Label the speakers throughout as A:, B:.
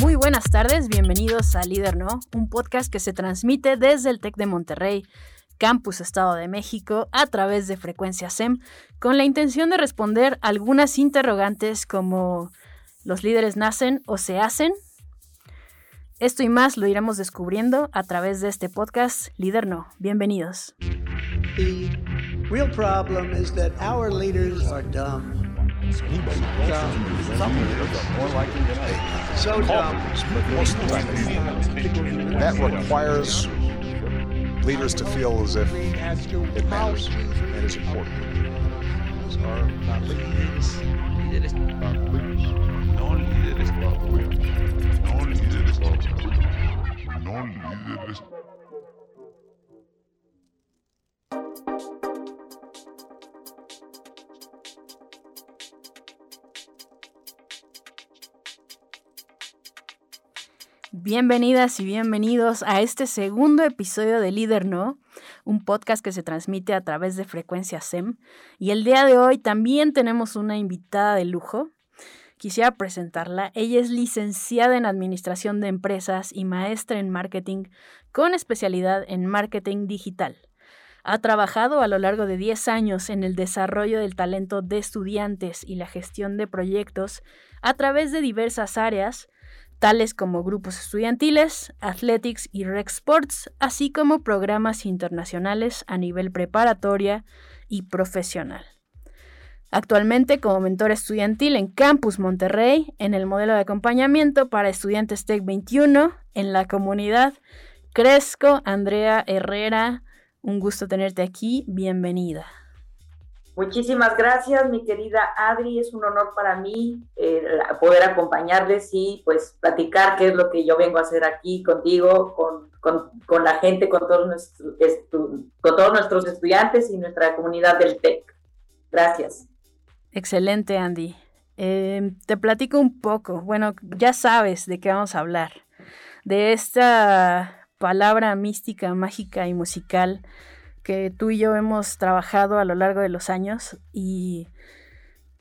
A: Muy buenas tardes, bienvenidos a Líder No, un podcast que se transmite desde el TEC de Monterrey, Campus Estado de México, a través de Frecuencia SEM, con la intención de responder algunas interrogantes como ¿los líderes nacen o se hacen? Esto y más lo iremos descubriendo a través de este podcast Líder No. Bienvenidos.
B: The real problem is that our leaders are dumb. So.
C: That requires leaders to feel as if it matters and is important.
D: Are not leaders.
A: Bienvenidas y bienvenidos a este segundo episodio de Líder No, un podcast que se transmite a través de Frecuencia SEM. Y el día de hoy también tenemos una invitada de lujo. Quisiera presentarla. Ella es licenciada en Administración de Empresas y maestra en Marketing con especialidad en Marketing Digital. Ha trabajado a lo largo de 10 años en el desarrollo del talento de estudiantes y la gestión de proyectos a través de diversas áreas, tales como grupos estudiantiles, athletics y rec sports, así como programas internacionales a nivel preparatoria y profesional. Actualmente como mentor estudiantil en Campus Monterrey, en el modelo de acompañamiento para estudiantes TEC 21, en la comunidad Cresco, Andrea Herrera, un gusto tenerte aquí, bienvenida.
E: Muchísimas gracias, mi querida Adri. Es un honor para mí eh, poder acompañarles y pues platicar qué es lo que yo vengo a hacer aquí contigo, con, con, con la gente, con todos, nuestros, estu con todos nuestros estudiantes y nuestra comunidad del TEC. Gracias.
A: Excelente, Andy. Eh, te platico un poco. Bueno, ya sabes de qué vamos a hablar. De esta palabra mística, mágica y musical que tú y yo hemos trabajado a lo largo de los años. Y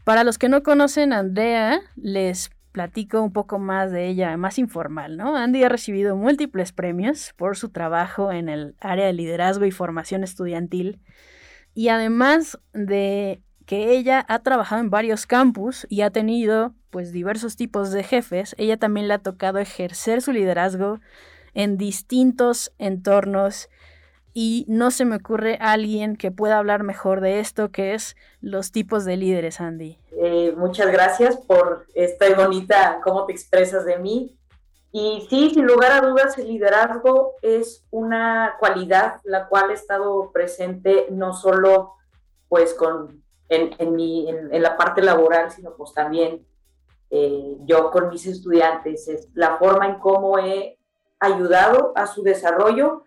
A: para los que no conocen a Andrea, les platico un poco más de ella, más informal, ¿no? Andy ha recibido múltiples premios por su trabajo en el área de liderazgo y formación estudiantil. Y además de que ella ha trabajado en varios campus y ha tenido pues diversos tipos de jefes, ella también le ha tocado ejercer su liderazgo en distintos entornos y no se me ocurre alguien que pueda hablar mejor de esto, que es los tipos de líderes, Andy.
E: Eh, muchas gracias por esta bonita, cómo te expresas de mí. Y sí, sin lugar a dudas, el liderazgo es una cualidad la cual he estado presente no solo pues con, en, en, mi, en, en la parte laboral, sino pues también eh, yo con mis estudiantes, es la forma en cómo he ayudado a su desarrollo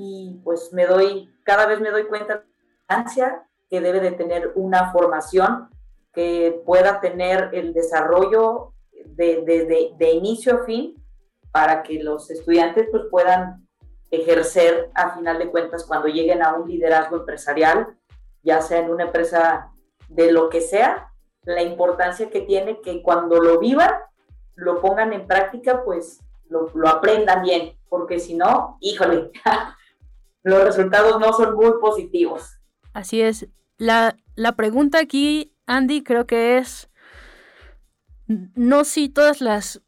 E: y pues me doy, cada vez me doy cuenta de que debe de tener una formación que pueda tener el desarrollo de, de, de, de inicio a fin para que los estudiantes pues puedan ejercer a final de cuentas cuando lleguen a un liderazgo empresarial, ya sea en una empresa de lo que sea, la importancia que tiene que cuando lo vivan, lo pongan en práctica, pues lo, lo aprendan bien, porque si no, híjole, los resultados no son muy positivos.
A: Así es. La, la pregunta aquí, Andy, creo que es, no si todas las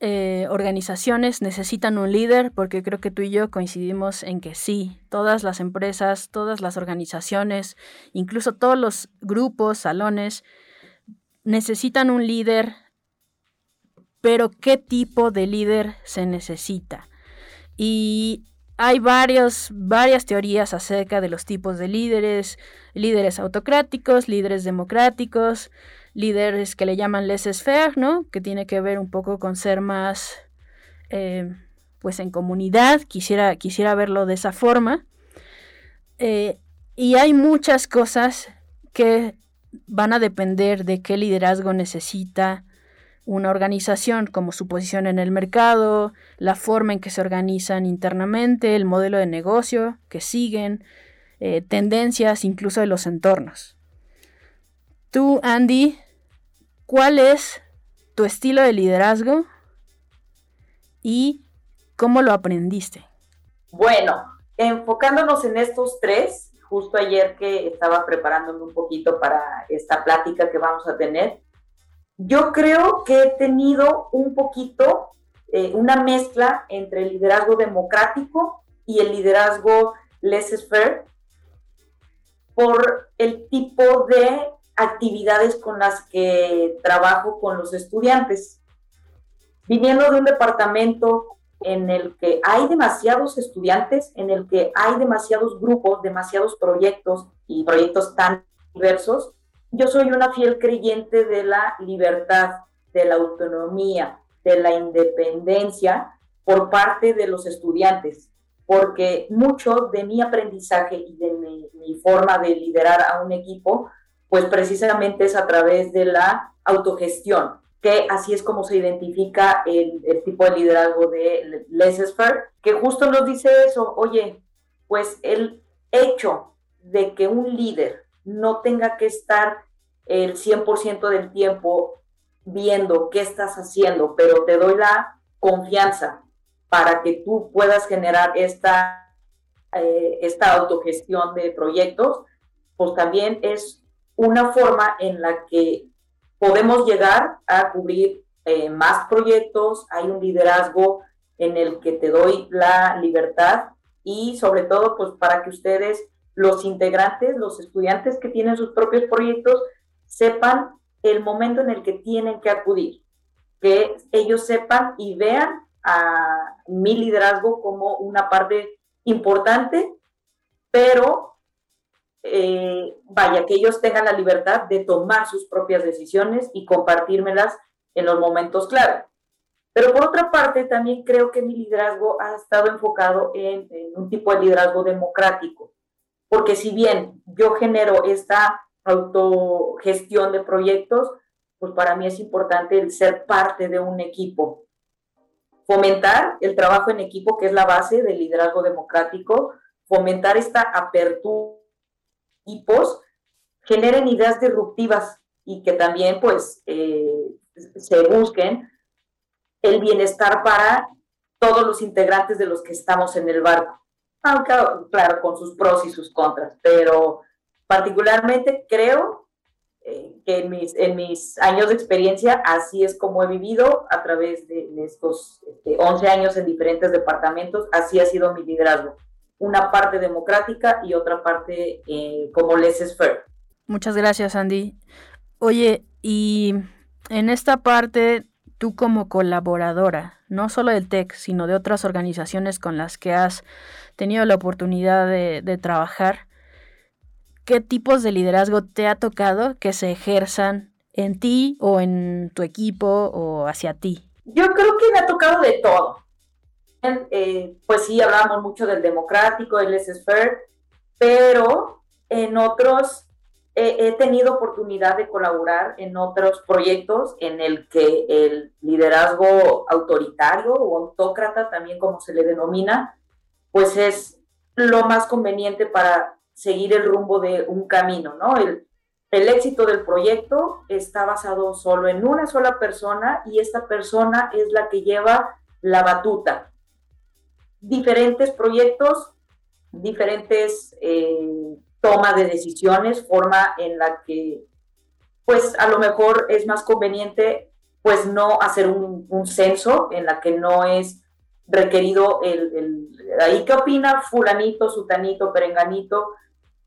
A: eh, organizaciones necesitan un líder, porque creo que tú y yo coincidimos en que sí, todas las empresas, todas las organizaciones, incluso todos los grupos, salones, necesitan un líder, pero ¿qué tipo de líder se necesita? Y hay varios, varias teorías acerca de los tipos de líderes, líderes autocráticos, líderes democráticos, líderes que le llaman laissez-faire, ¿no? Que tiene que ver un poco con ser más, eh, pues en comunidad, quisiera, quisiera verlo de esa forma. Eh, y hay muchas cosas que van a depender de qué liderazgo necesita una organización, como su posición en el mercado, la forma en que se organizan internamente, el modelo de negocio que siguen, eh, tendencias incluso de los entornos. Tú, Andy, ¿cuál es tu estilo de liderazgo y cómo lo aprendiste.
E: Bueno, enfocándonos en estos tres, justo ayer que estaba preparándome un poquito para esta plática que vamos a tener, yo creo que he tenido un poquito eh, una mezcla entre el liderazgo democrático y el liderazgo laissez-faire por el tipo de actividades con las que trabajo con los estudiantes. Viniendo de un departamento en el que hay demasiados estudiantes, en el que hay demasiados grupos, demasiados proyectos y proyectos tan diversos, yo soy una fiel creyente de la libertad, de la autonomía, de la independencia por parte de los estudiantes, porque mucho de mi aprendizaje y de mi, forma de liderar a un equipo, pues precisamente es a través de la autogestión, que así es como se identifica el, tipo de liderazgo de laissez-faire, que justo nos dice eso, oye, pues el hecho de que un líder no tenga que estar el 100% del tiempo viendo qué estás haciendo, pero te doy la confianza para que tú puedas generar esta, eh, autogestión de proyectos, pues también es una forma en la que podemos llegar a cubrir eh, más proyectos, hay un liderazgo en el que te doy la libertad y sobre todo pues para que ustedes, los integrantes, los estudiantes que tienen sus propios proyectos, sepan el momento en el que tienen que acudir, que ellos sepan y vean a mi liderazgo como una parte importante, pero eh, vaya, que ellos tengan la libertad de tomar sus propias decisiones y compartírmelas en los momentos clave. Pero por otra parte, también creo que mi liderazgo ha estado enfocado en, un tipo de liderazgo democrático, porque si bien yo genero esta autogestión de proyectos, pues para mí es importante el ser parte de un equipo. Fomentar el trabajo en equipo, que es la base del liderazgo democrático, fomentar esta apertura equipos generen ideas disruptivas y que también pues eh, se busquen el bienestar para todos los integrantes de los que estamos en el barco. Aunque, claro, con sus pros y sus contras, pero particularmente creo eh, que en mis, en mis años de experiencia así es como he vivido a través de, estos 11 este, años en diferentes departamentos, así ha sido mi liderazgo una parte democrática y otra parte eh, como laissez-faire.
A: Muchas gracias, Andy. Oye, y en esta parte, tú como colaboradora, no solo del TEC, sino de otras organizaciones con las que has tenido la oportunidad de, trabajar, ¿qué tipos de liderazgo te ha tocado que se ejerzan en ti o en tu equipo o hacia ti?
E: Yo creo que me ha tocado de todo. Eh, pues sí, hablábamos mucho del democrático, del laissez-faire, pero en otros he tenido oportunidad de colaborar en otros proyectos en el que el liderazgo autoritario o autócrata, también como se le denomina, pues es lo más conveniente para seguir el rumbo de un camino, ¿no? El, el éxito del proyecto está basado solo en una sola persona y esta persona es la que lleva la batuta diferentes proyectos, diferentes eh, tomas de decisiones, forma en la que pues a lo mejor es más conveniente pues no hacer un, censo en la que no es requerido el, el, ahí qué opina fulanito, sutanito, perenganito.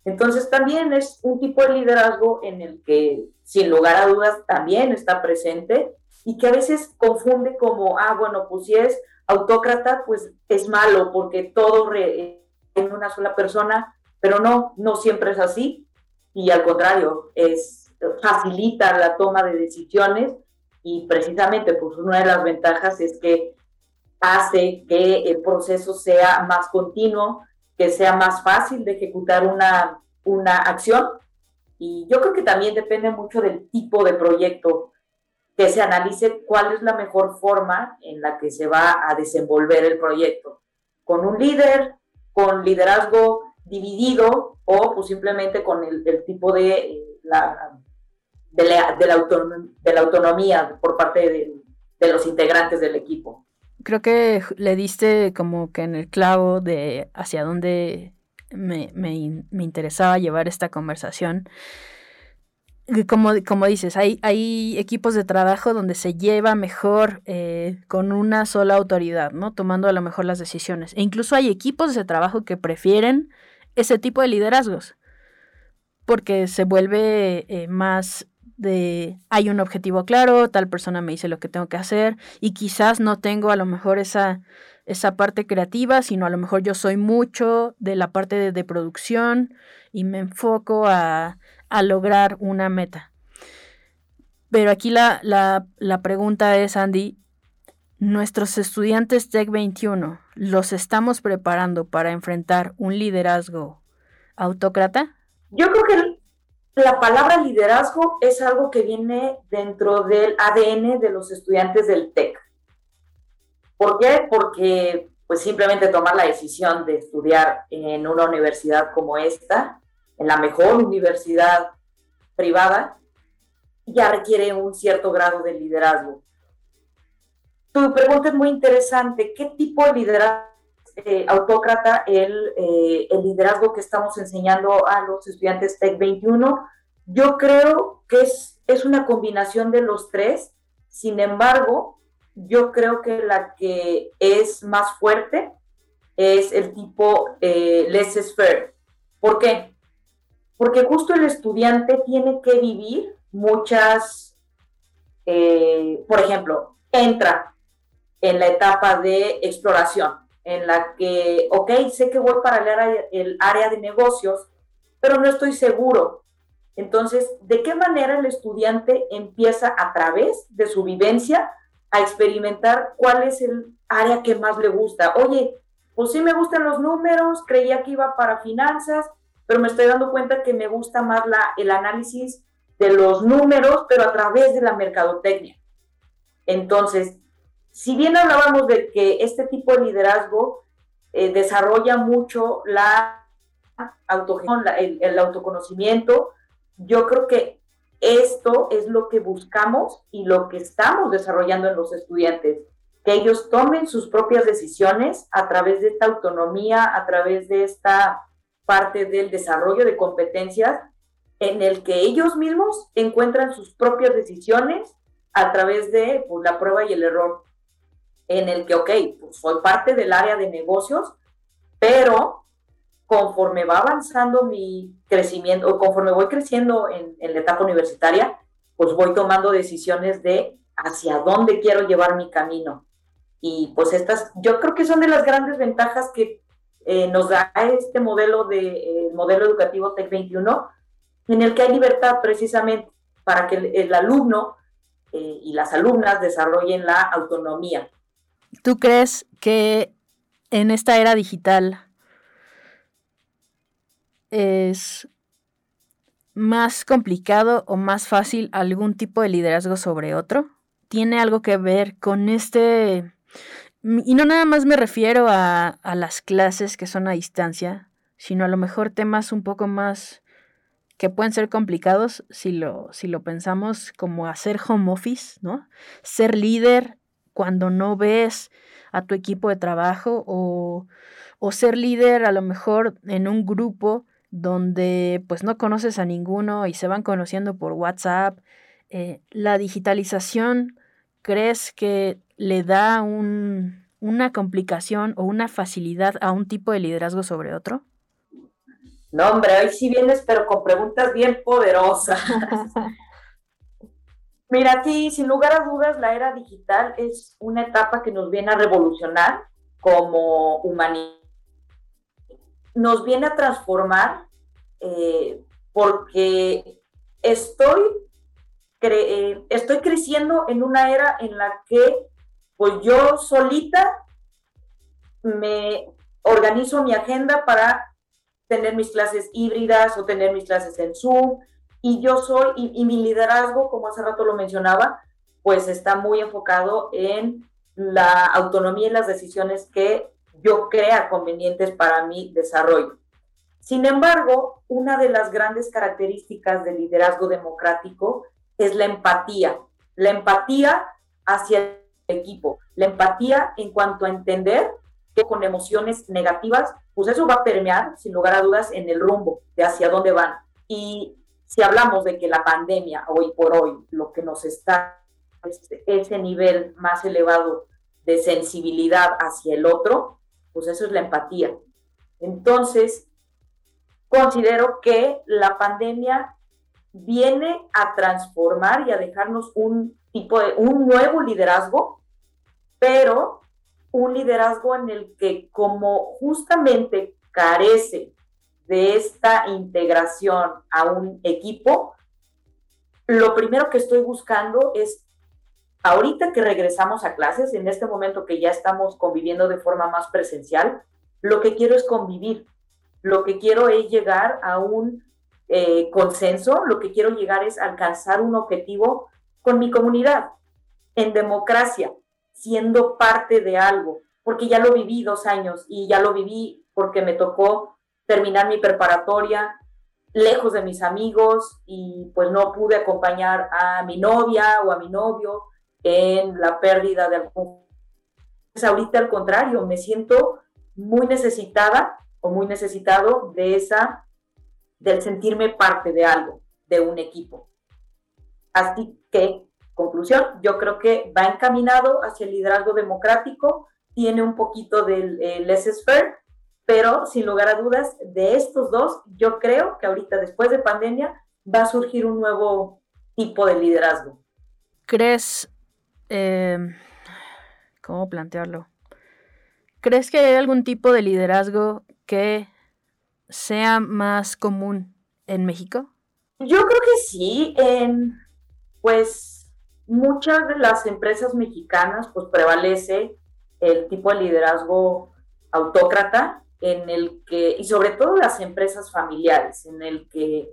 E: Entonces también es un tipo de liderazgo en el que sin lugar a dudas también está presente y que a veces confunde como, ah, bueno, pues si es autócrata, pues es malo porque todo en una sola persona, pero no, no siempre es así. Y al contrario, es facilita la toma de decisiones y precisamente pues una de las ventajas es que hace que el proceso sea más continuo, que sea más fácil de ejecutar una, una acción. Y yo creo que también depende mucho del tipo de proyecto que se analice cuál es la mejor forma en la que se va a desenvolver el proyecto, con un líder, con liderazgo dividido o pues simplemente con el, tipo de, eh, la, de, la, autonomía por parte de, de los integrantes del equipo.
A: creo que le diste como que en el clavo de hacia dónde me, me, me interesaba llevar esta conversación. Como, como dices, hay, hay equipos de trabajo donde se lleva mejor eh, con una sola autoridad, ¿no? Tomando a lo mejor las decisiones. E incluso hay equipos de trabajo que prefieren ese tipo de liderazgos porque se vuelve eh, más de hay un objetivo claro, tal persona me dice lo que tengo que hacer y quizás no tengo a lo mejor esa, esa parte creativa, sino a lo mejor yo soy mucho de la parte de, producción y me enfoco a, a, lograr una meta. Pero aquí la, la, la pregunta es, Andy, ¿nuestros estudiantes Tech 21 los estamos preparando para enfrentar un liderazgo autócrata?
E: Yo creo que la palabra liderazgo es algo que viene dentro del ADN de los estudiantes del TEC. ¿Por qué? Porque pues simplemente tomar la decisión de estudiar en una universidad como esta, en la mejor universidad privada, ya requiere un cierto grado de liderazgo. Tu pregunta es muy interesante. ¿Qué tipo de liderazgo eh, autócrata el, eh, el, liderazgo que estamos enseñando a los estudiantes TEC 21. Yo creo que es, es una combinación de los tres, sin embargo, yo creo que la que es más fuerte es el tipo eh, laissez-faire. ¿Por qué? Porque justo el estudiante tiene que vivir muchas, eh, por ejemplo, entra en la etapa de exploración en la que, ok, sé que voy para el área, el área de negocios, pero no estoy seguro. Entonces, ¿de qué manera el estudiante empieza a través de su vivencia a experimentar cuál es el área que más le gusta? Oye, pues sí me gustan los números, creía que iba para finanzas, pero me estoy dando cuenta que me gusta más la, el análisis de los números, pero a través de la mercadotecnia. Entonces, si bien hablábamos de que este tipo de liderazgo eh, desarrolla mucho la autogestión, el, autoconocimiento, yo creo que esto es lo que buscamos y lo que estamos desarrollando en los estudiantes, que ellos tomen sus propias decisiones a través de esta autonomía, a través de esta parte del desarrollo de competencias en el que ellos mismos encuentran sus propias decisiones a través de pues, la prueba y el error en el que, ok, pues soy parte del área de negocios, pero conforme va avanzando mi crecimiento, o conforme voy creciendo en, la etapa universitaria, pues voy tomando decisiones de hacia dónde quiero llevar mi camino. Y pues estas, yo creo que son de las grandes ventajas que eh, nos da este modelo de modelo educativo Tech 21, en el que hay libertad precisamente para que el, alumno eh, y las alumnas desarrollen la autonomía.
A: ¿Tú crees que en esta era digital es más complicado o más fácil algún tipo de liderazgo sobre otro? ¿Tiene algo que ver con este... Y no nada más me refiero a, las clases que son a distancia, sino a lo mejor temas un poco más que pueden ser complicados si lo, si lo pensamos como hacer home office, ¿no? Ser líder cuando no ves a tu equipo de trabajo o, ser líder a lo mejor en un grupo donde pues no conoces a ninguno y se van conociendo por WhatsApp. Eh, la digitalización, ¿crees que le da una complicación o una facilidad a un tipo de liderazgo sobre otro?
E: No, hombre, hoy sí vienes, pero con preguntas bien poderosas. Mira, sí, sin lugar a dudas, la era digital es una etapa que nos viene a revolucionar como humanidad. Nos viene a transformar eh, porque estoy, eh, estoy creciendo en una era en la que pues yo solita me organizo mi agenda para tener mis clases híbridas o tener mis clases en Zoom, y yo soy, y, mi liderazgo, como hace rato lo mencionaba, pues está muy enfocado en la autonomía y las decisiones que yo crea convenientes para mi desarrollo. Sin embargo, una de las grandes características del liderazgo democrático es la empatía. La empatía hacia equipo. La empatía en cuanto a entender que con emociones negativas, pues eso va a permear, sin lugar a dudas, en el rumbo de hacia dónde van. Y si hablamos de que la pandemia, hoy por hoy, lo que nos está, es ese nivel más elevado de sensibilidad hacia el otro, pues eso es la empatía. Entonces, considero que la pandemia viene a transformar y a dejarnos un tipo de, un nuevo liderazgo, pero un liderazgo en el que como justamente carece de esta integración a un equipo, lo primero que estoy buscando es, ahorita que regresamos a clases, en este momento que ya estamos conviviendo de forma más presencial, lo que quiero es convivir, lo que quiero es llegar a un eh, consenso, lo que quiero llegar es alcanzar un objetivo con mi comunidad, en democracia, siendo parte de algo, porque ya lo viví dos años y ya lo viví porque me tocó terminar mi preparatoria lejos de mis amigos y pues no pude acompañar a mi novia o a mi novio en la pérdida de algún... Pues ahorita al contrario, me siento muy necesitada o muy necesitado de esa del sentirme parte de algo, de un equipo. Así que, conclusión, yo creo que va encaminado hacia el liderazgo democrático, tiene un poquito del eh, laissez-faire, pero sin lugar a dudas, de estos dos, yo creo que ahorita, después de pandemia, va a surgir un nuevo tipo de liderazgo.
A: ¿Crees, eh, cómo plantearlo? ¿Crees que hay algún tipo de liderazgo que sea más común en México?
E: Yo creo que sí. En, pues muchas de las empresas mexicanas pues prevalece el tipo de liderazgo autócrata en el que, y sobre todo las empresas familiares, en el que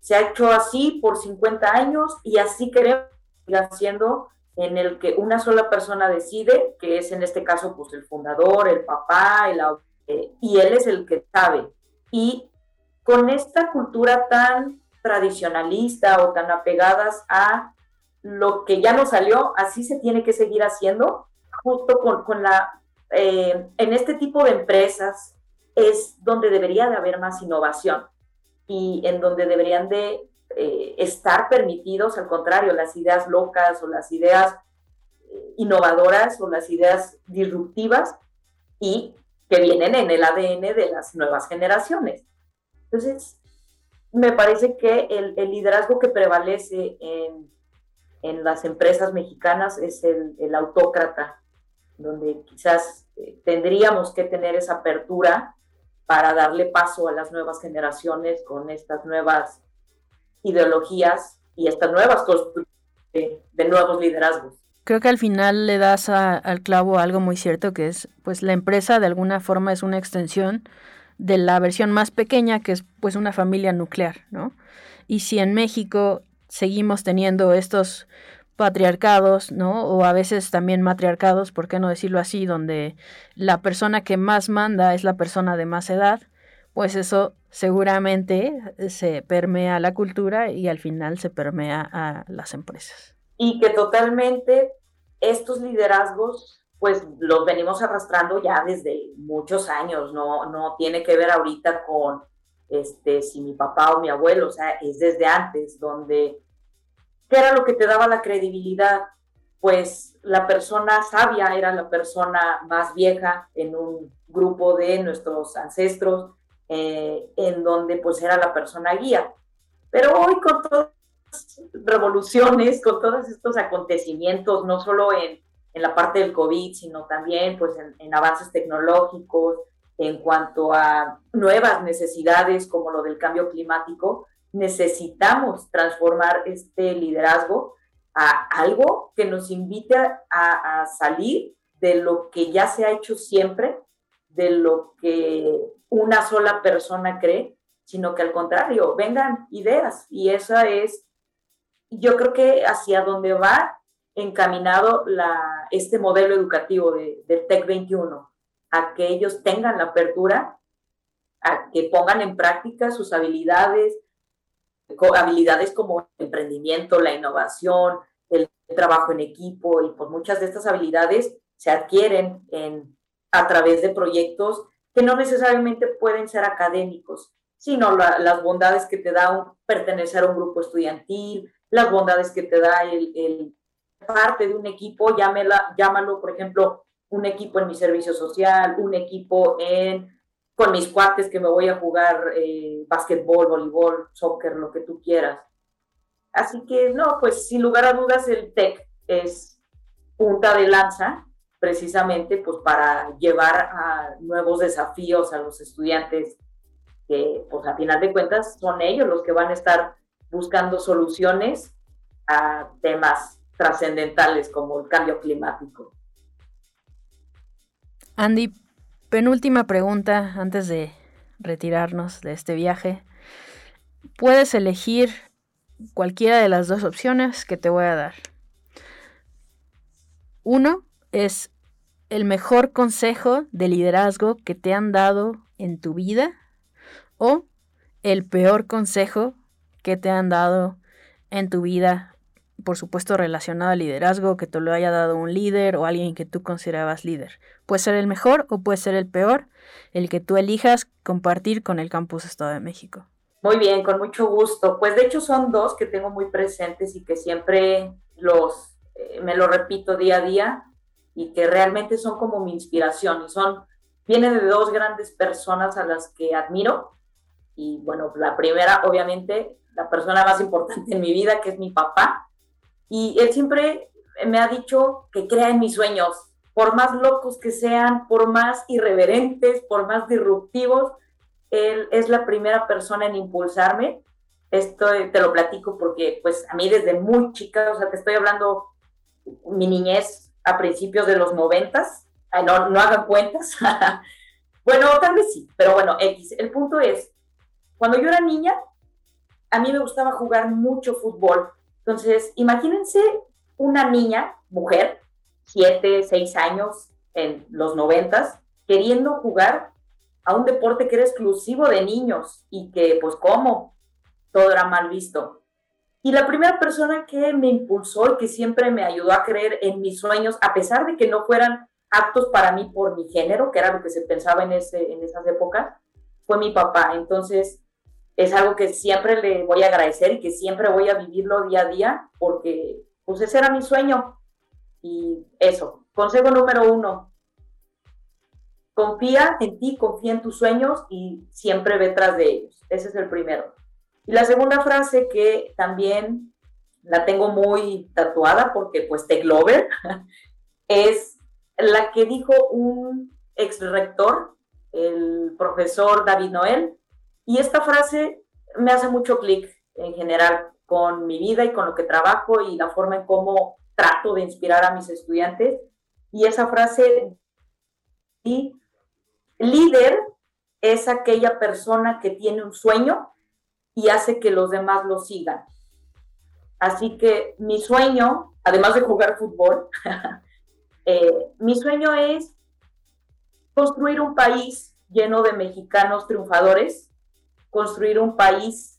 E: se ha hecho así por 50 años y así queremos seguir haciendo en el que una sola persona decide, que es en este caso pues el fundador, el papá, el, eh, y él es el que sabe. Y con esta cultura tan tradicionalista o tan apegadas a lo que ya no salió, así se tiene que seguir haciendo, justo con, la, eh, en este tipo de empresas es donde debería de haber más innovación y en donde deberían de eh, estar permitidos, al contrario, las ideas locas o las ideas eh, innovadoras o las ideas disruptivas y que vienen en el ADN de las nuevas generaciones. Entonces, me parece que el, liderazgo que prevalece en, en, las empresas mexicanas es el, autócrata, donde quizás eh, tendríamos que tener esa apertura para darle paso a las nuevas generaciones con estas nuevas ideologías y estas nuevas construcciones de nuevos liderazgos.
A: Creo que al final le das al clavo algo muy cierto, que es, pues la empresa de alguna forma es una extensión de la versión más pequeña, que es pues una familia nuclear, ¿no? Y si en México seguimos teniendo estos patriarcados, ¿no? O a veces también matriarcados, ¿por qué no decirlo así? Donde la persona que más manda es la persona de más edad, pues eso seguramente se permea a la cultura y al final se permea a las empresas
E: y que totalmente estos liderazgos pues los venimos arrastrando ya desde muchos años, no, no tiene que ver ahorita con este, si mi papá o mi abuelo, o sea, es desde antes, donde, ¿qué era lo que te daba la credibilidad? Pues la persona sabia era la persona más vieja en un grupo de nuestros ancestros, eh, en donde pues era la persona guía. Pero hoy con todo revoluciones, con todos estos acontecimientos, no solo en, en la parte del COVID, sino también pues, en, en, avances tecnológicos, en cuanto a nuevas necesidades como lo del cambio climático, necesitamos transformar este liderazgo a algo que nos invite a, salir de lo que ya se ha hecho siempre, de lo que una sola persona cree, sino que al contrario, vengan ideas. Y esa es yo creo que hacia donde va encaminado este modelo educativo de, del TEC 21, a que ellos tengan la apertura, a que pongan en práctica sus habilidades, habilidades como el emprendimiento, la innovación, el trabajo en equipo y pues muchas de estas habilidades se adquieren en, a través de proyectos que no necesariamente pueden ser académicos, sino las bondades que te da pertenecer a un grupo estudiantil, las bondades que te da el, parte de un equipo, llámela, llámalo, por ejemplo, un equipo en mi servicio social, un equipo en con mis cuates que me voy a jugar eh, básquetbol, voleibol, soccer, lo que tú quieras. Así que no, pues sin lugar a dudas el TEC es punta de lanza precisamente pues para llevar a nuevos desafíos a los estudiantes que pues a final de cuentas son ellos los que van a estar buscando soluciones a temas trascendentales como el cambio climático.
A: Andy, penúltima pregunta antes de retirarnos de este viaje. Puedes elegir cualquiera de las dos opciones que te voy a dar. Uno es el mejor consejo de liderazgo que te han dado en tu vida o el peor consejo que te han dado en tu vida, por supuesto relacionado al liderazgo, que te lo haya dado un líder o alguien que tú considerabas líder. Puede ser el mejor o puede ser el peor, el que tú elijas compartir con el Campus Estado de México.
E: Muy bien, con mucho gusto. Pues de hecho son dos que tengo muy presentes y que siempre los eh, me lo repito día a día y que realmente son como mi inspiración y son vienen de dos grandes personas a las que admiro y bueno, la primera obviamente la persona más importante en mi vida que es mi papá y él siempre me ha dicho que crea en mis sueños, por más locos que sean, por más irreverentes, por más disruptivos, él es la primera persona en impulsarme. Esto te lo platico porque, pues, a mí desde muy chica, o sea, te estoy hablando mi niñez a principios de los noventas, no, no hagan cuentas. bueno, tal vez sí, pero bueno, X. El punto es, cuando yo era niña, a mí me gustaba jugar mucho fútbol. Entonces, imagínense una niña, mujer, siete, seis años en los noventas, queriendo jugar a un deporte que era exclusivo de niños y que, pues, ¿cómo? Todo era mal visto. Y la primera persona que me impulsó y que siempre me ayudó a creer en mis sueños, a pesar de que no fueran aptos para mí por mi género, que era lo que se pensaba en, ese, en esas épocas, fue mi papá. Entonces, es algo que siempre le voy a agradecer y que siempre voy a vivirlo día a día, porque pues ese era mi sueño. Y eso, consejo número uno, confía en ti, confía en tus sueños y siempre ve tras de ellos. Ese es el primero. Y la segunda frase que también la tengo muy tatuada porque pues te Glover es la que dijo un ex rector, el profesor David Noel. Y esta frase me hace mucho clic en general con mi vida y con lo que trabajo y la forma en cómo trato de inspirar a mis estudiantes. Y esa frase, y Líder es aquella persona que tiene un sueño y hace que los demás lo sigan. Así que mi sueño, además de jugar fútbol, eh, mi sueño es construir un país lleno de mexicanos triunfadores, construir un país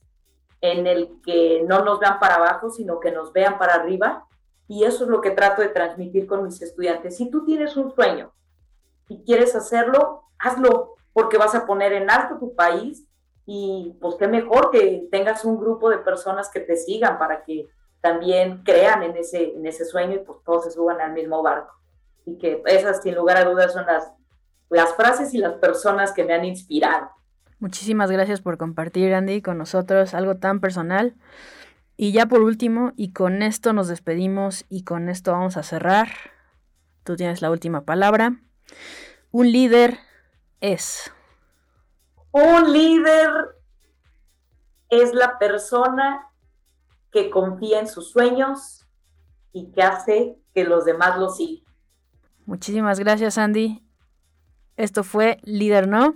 E: en el que no nos vean para abajo, sino que nos vean para arriba. Y eso es lo que trato de transmitir con mis estudiantes. Si tú tienes un sueño y quieres hacerlo, hazlo, porque vas a poner en alto tu país y pues qué mejor que tengas un grupo de personas que te sigan para que también crean en ese, en ese sueño y pues todos se suban al mismo barco. Y que esas sin lugar a dudas son las, las frases y las personas que me han inspirado.
A: Muchísimas gracias por compartir, Andy, con nosotros algo tan personal. Y ya por último, y con esto nos despedimos y con esto vamos a cerrar. Tú tienes la última palabra. Un líder es?
E: Un líder es la persona que confía en sus sueños y que hace que los demás lo sigan.
A: Muchísimas gracias, Andy. Esto fue Líder No.